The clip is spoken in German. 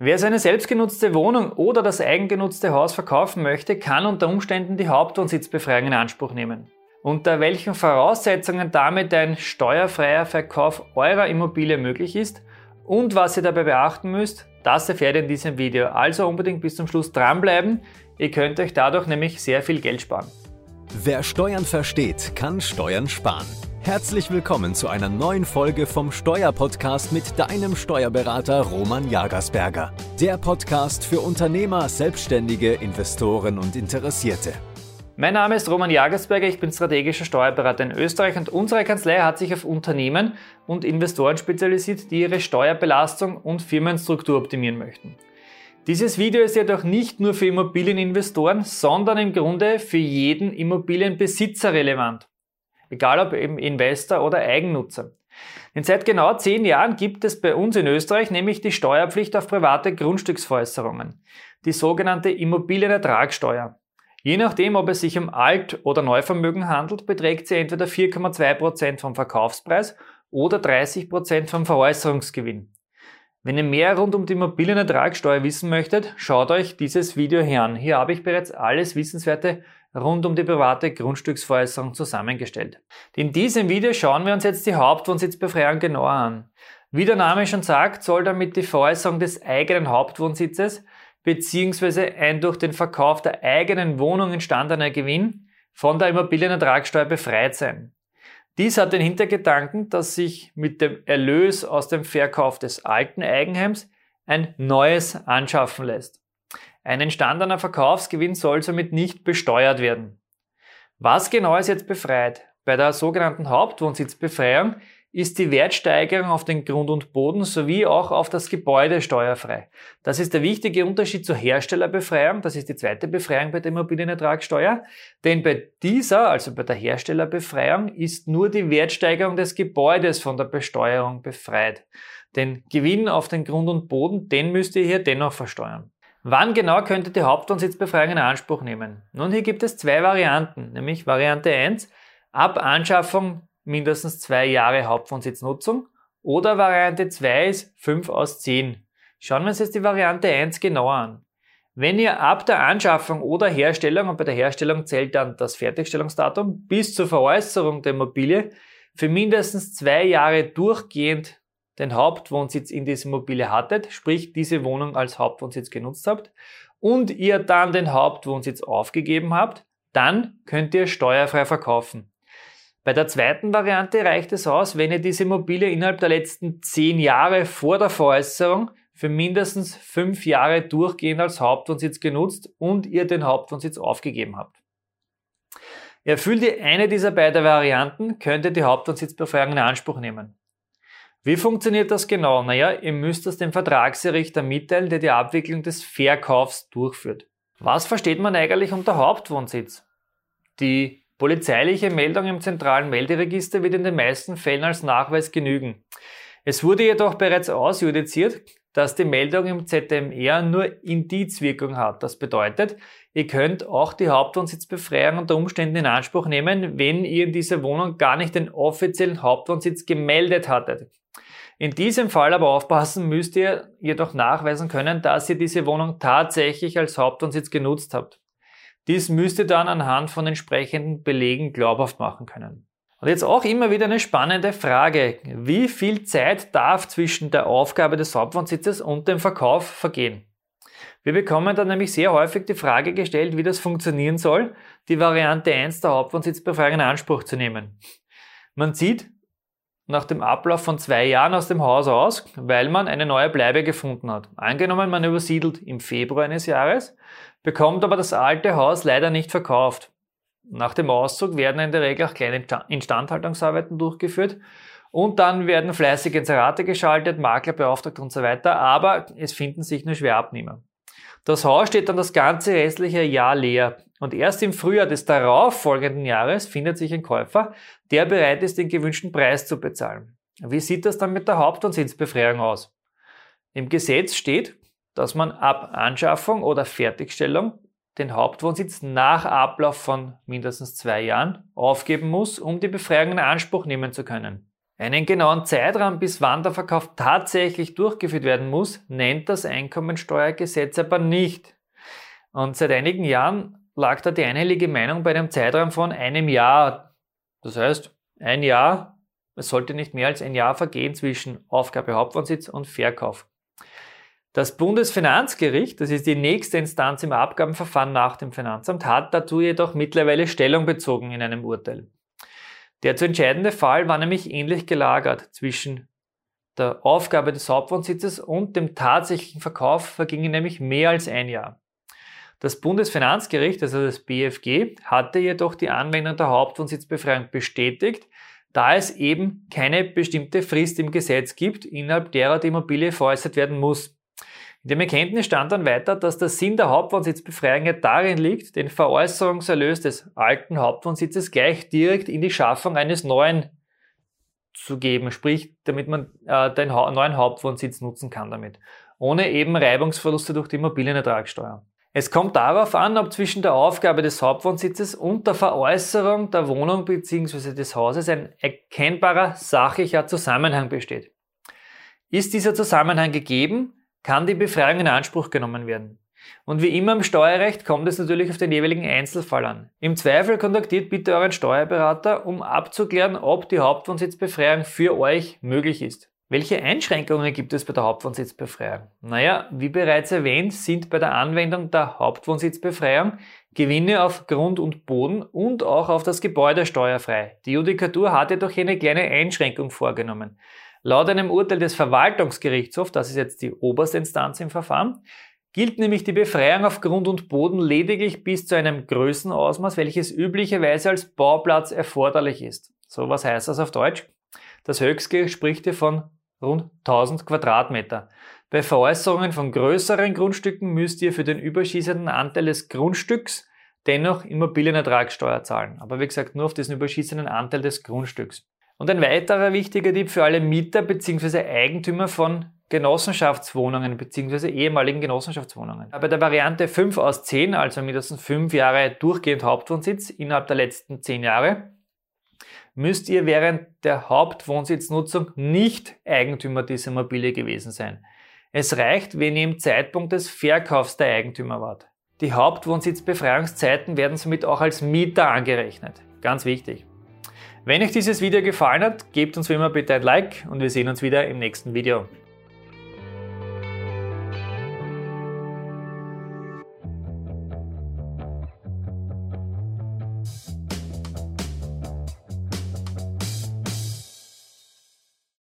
Wer seine selbstgenutzte Wohnung oder das eigengenutzte Haus verkaufen möchte, kann unter Umständen die Hauptwohnsitzbefreiung in Anspruch nehmen. Unter welchen Voraussetzungen damit ein steuerfreier Verkauf eurer Immobilie möglich ist und was ihr dabei beachten müsst, das erfährt ihr in diesem Video. Also unbedingt bis zum Schluss dranbleiben. Ihr könnt euch dadurch nämlich sehr viel Geld sparen. Wer Steuern versteht, kann Steuern sparen. Herzlich willkommen zu einer neuen Folge vom Steuerpodcast mit deinem Steuerberater Roman Jagersberger. Der Podcast für Unternehmer, Selbstständige, Investoren und Interessierte. Mein Name ist Roman Jagersberger, ich bin strategischer Steuerberater in Österreich und unsere Kanzlei hat sich auf Unternehmen und Investoren spezialisiert, die ihre Steuerbelastung und Firmenstruktur optimieren möchten. Dieses Video ist jedoch nicht nur für Immobilieninvestoren, sondern im Grunde für jeden Immobilienbesitzer relevant egal ob eben Investor oder Eigennutzer. Denn seit genau zehn Jahren gibt es bei uns in Österreich nämlich die Steuerpflicht auf private Grundstücksveräußerungen, die sogenannte Immobilienertragssteuer. Je nachdem, ob es sich um Alt- oder Neuvermögen handelt, beträgt sie entweder 4,2% vom Verkaufspreis oder 30% vom Veräußerungsgewinn. Wenn ihr mehr rund um die Immobilienertragssteuer wissen möchtet, schaut euch dieses Video hier an. Hier habe ich bereits alles Wissenswerte rund um die private Grundstücksveräußerung zusammengestellt. In diesem Video schauen wir uns jetzt die Hauptwohnsitzbefreiung genauer an. Wie der Name schon sagt, soll damit die Veräußerung des eigenen Hauptwohnsitzes bzw. ein durch den Verkauf der eigenen Wohnung entstandener Gewinn von der Immobilienertragssteuer befreit sein. Dies hat den Hintergedanken, dass sich mit dem Erlös aus dem Verkauf des alten Eigenheims ein neues anschaffen lässt. Ein entstandener Verkaufsgewinn soll somit nicht besteuert werden. Was genau ist jetzt befreit? Bei der sogenannten Hauptwohnsitzbefreiung ist die Wertsteigerung auf den Grund und Boden sowie auch auf das Gebäude steuerfrei. Das ist der wichtige Unterschied zur Herstellerbefreiung. Das ist die zweite Befreiung bei der Immobilienertragssteuer. Denn bei dieser, also bei der Herstellerbefreiung, ist nur die Wertsteigerung des Gebäudes von der Besteuerung befreit. Den Gewinn auf den Grund und Boden, den müsst ihr hier dennoch versteuern. Wann genau könnt ihr die Hauptwohnsitzbefreiung in Anspruch nehmen? Nun, hier gibt es zwei Varianten, nämlich Variante 1, ab Anschaffung mindestens zwei Jahre Hauptwohnsitznutzung oder Variante 2 ist 5 aus 10. Schauen wir uns jetzt die Variante 1 genauer an. Wenn ihr ab der Anschaffung oder Herstellung, und bei der Herstellung zählt dann das Fertigstellungsdatum, bis zur Veräußerung der Immobilie für mindestens zwei Jahre durchgehend den Hauptwohnsitz in dieser Immobilie hattet, sprich diese Wohnung als Hauptwohnsitz genutzt habt und ihr dann den Hauptwohnsitz aufgegeben habt, dann könnt ihr steuerfrei verkaufen. Bei der zweiten Variante reicht es aus, wenn ihr diese Immobilie innerhalb der letzten zehn Jahre vor der Veräußerung für mindestens fünf Jahre durchgehend als Hauptwohnsitz genutzt und ihr den Hauptwohnsitz aufgegeben habt. Erfüllt ihr eine dieser beiden Varianten, könnt ihr die Hauptwohnsitzbefreiung in Anspruch nehmen. Wie funktioniert das genau? Naja, ihr müsst das dem Vertragsrichter mitteilen, der die Abwicklung des Verkaufs durchführt. Was versteht man eigentlich unter Hauptwohnsitz? Die polizeiliche Meldung im zentralen Melderegister wird in den meisten Fällen als Nachweis genügen. Es wurde jedoch bereits ausjudiziert, dass die Meldung im ZMR nur Indizwirkung hat. Das bedeutet, ihr könnt auch die Hauptwohnsitzbefreiung unter Umständen in Anspruch nehmen, wenn ihr in dieser Wohnung gar nicht den offiziellen Hauptwohnsitz gemeldet hattet. In diesem Fall aber aufpassen müsst ihr jedoch nachweisen können, dass ihr diese Wohnung tatsächlich als Hauptwohnsitz genutzt habt. Dies müsst ihr dann anhand von entsprechenden Belegen glaubhaft machen können. Und jetzt auch immer wieder eine spannende Frage. Wie viel Zeit darf zwischen der Aufgabe des Hauptwohnsitzes und dem Verkauf vergehen? Wir bekommen dann nämlich sehr häufig die Frage gestellt, wie das funktionieren soll, die Variante 1 der Hauptwohnsitzbefreiung in Anspruch zu nehmen. Man sieht, nach dem Ablauf von zwei Jahren aus dem Haus aus, weil man eine neue Bleibe gefunden hat. Angenommen, man übersiedelt im Februar eines Jahres, bekommt aber das alte Haus leider nicht verkauft. Nach dem Auszug werden in der Regel auch kleine Instandhaltungsarbeiten durchgeführt und dann werden fleißig Inserate geschaltet, Makler beauftragt und so weiter, aber es finden sich nur Schwerabnehmer. Das Haus steht dann das ganze restliche Jahr leer und erst im Frühjahr des darauffolgenden Jahres findet sich ein Käufer, der bereit ist, den gewünschten Preis zu bezahlen. Wie sieht das dann mit der Hauptwohnsitzbefreiung aus? Im Gesetz steht, dass man ab Anschaffung oder Fertigstellung den Hauptwohnsitz nach Ablauf von mindestens zwei Jahren aufgeben muss, um die Befreiung in Anspruch nehmen zu können. Einen genauen Zeitraum, bis wann der Verkauf tatsächlich durchgeführt werden muss, nennt das Einkommensteuergesetz aber nicht. Und seit einigen Jahren lag da die einhellige Meinung bei einem Zeitraum von einem Jahr. Das heißt, ein Jahr, es sollte nicht mehr als ein Jahr vergehen zwischen Aufgabe Hauptwohnsitz und Verkauf. Das Bundesfinanzgericht, das ist die nächste Instanz im Abgabenverfahren nach dem Finanzamt, hat dazu jedoch mittlerweile Stellung bezogen in einem Urteil. Der zu entscheidende Fall war nämlich ähnlich gelagert. Zwischen der Aufgabe des Hauptwohnsitzes und dem tatsächlichen Verkauf vergingen nämlich mehr als ein Jahr. Das Bundesfinanzgericht, also das BFG, hatte jedoch die Anwendung der Hauptwohnsitzbefreiung bestätigt, da es eben keine bestimmte Frist im Gesetz gibt, innerhalb derer die Immobilie veräußert werden muss. In dem Erkenntnis stand dann weiter, dass der Sinn der Hauptwohnsitzbefreiung ja darin liegt, den Veräußerungserlös des alten Hauptwohnsitzes gleich direkt in die Schaffung eines neuen zu geben, sprich, damit man äh, den ha neuen Hauptwohnsitz nutzen kann damit, ohne eben Reibungsverluste durch die Immobilienertragssteuer. Es kommt darauf an, ob zwischen der Aufgabe des Hauptwohnsitzes und der Veräußerung der Wohnung bzw. des Hauses ein erkennbarer sachlicher Zusammenhang besteht. Ist dieser Zusammenhang gegeben, kann die Befreiung in Anspruch genommen werden. Und wie immer im Steuerrecht kommt es natürlich auf den jeweiligen Einzelfall an. Im Zweifel kontaktiert bitte euren Steuerberater, um abzuklären, ob die Hauptwohnsitzbefreiung für euch möglich ist. Welche Einschränkungen gibt es bei der Hauptwohnsitzbefreiung? Naja, wie bereits erwähnt, sind bei der Anwendung der Hauptwohnsitzbefreiung Gewinne auf Grund und Boden und auch auf das Gebäude steuerfrei. Die Judikatur hat jedoch eine kleine Einschränkung vorgenommen. Laut einem Urteil des Verwaltungsgerichtshofs, das ist jetzt die oberste Instanz im Verfahren, gilt nämlich die Befreiung auf Grund und Boden lediglich bis zu einem Größenausmaß, welches üblicherweise als Bauplatz erforderlich ist. So, was heißt das auf Deutsch? Das Höchstge spricht hier von rund 1000 Quadratmeter. Bei Veräußerungen von größeren Grundstücken müsst ihr für den überschießenden Anteil des Grundstücks dennoch Immobilienertragssteuer zahlen. Aber wie gesagt, nur auf diesen überschießenden Anteil des Grundstücks. Und ein weiterer wichtiger Tipp für alle Mieter bzw. Eigentümer von Genossenschaftswohnungen bzw. ehemaligen Genossenschaftswohnungen. Bei der Variante 5 aus 10, also mindestens 5 Jahre durchgehend Hauptwohnsitz innerhalb der letzten 10 Jahre, müsst ihr während der Hauptwohnsitznutzung nicht Eigentümer dieser Immobilie gewesen sein. Es reicht, wenn ihr im Zeitpunkt des Verkaufs der Eigentümer wart. Die Hauptwohnsitzbefreiungszeiten werden somit auch als Mieter angerechnet. Ganz wichtig. Wenn euch dieses Video gefallen hat, gebt uns wie immer bitte ein Like und wir sehen uns wieder im nächsten Video.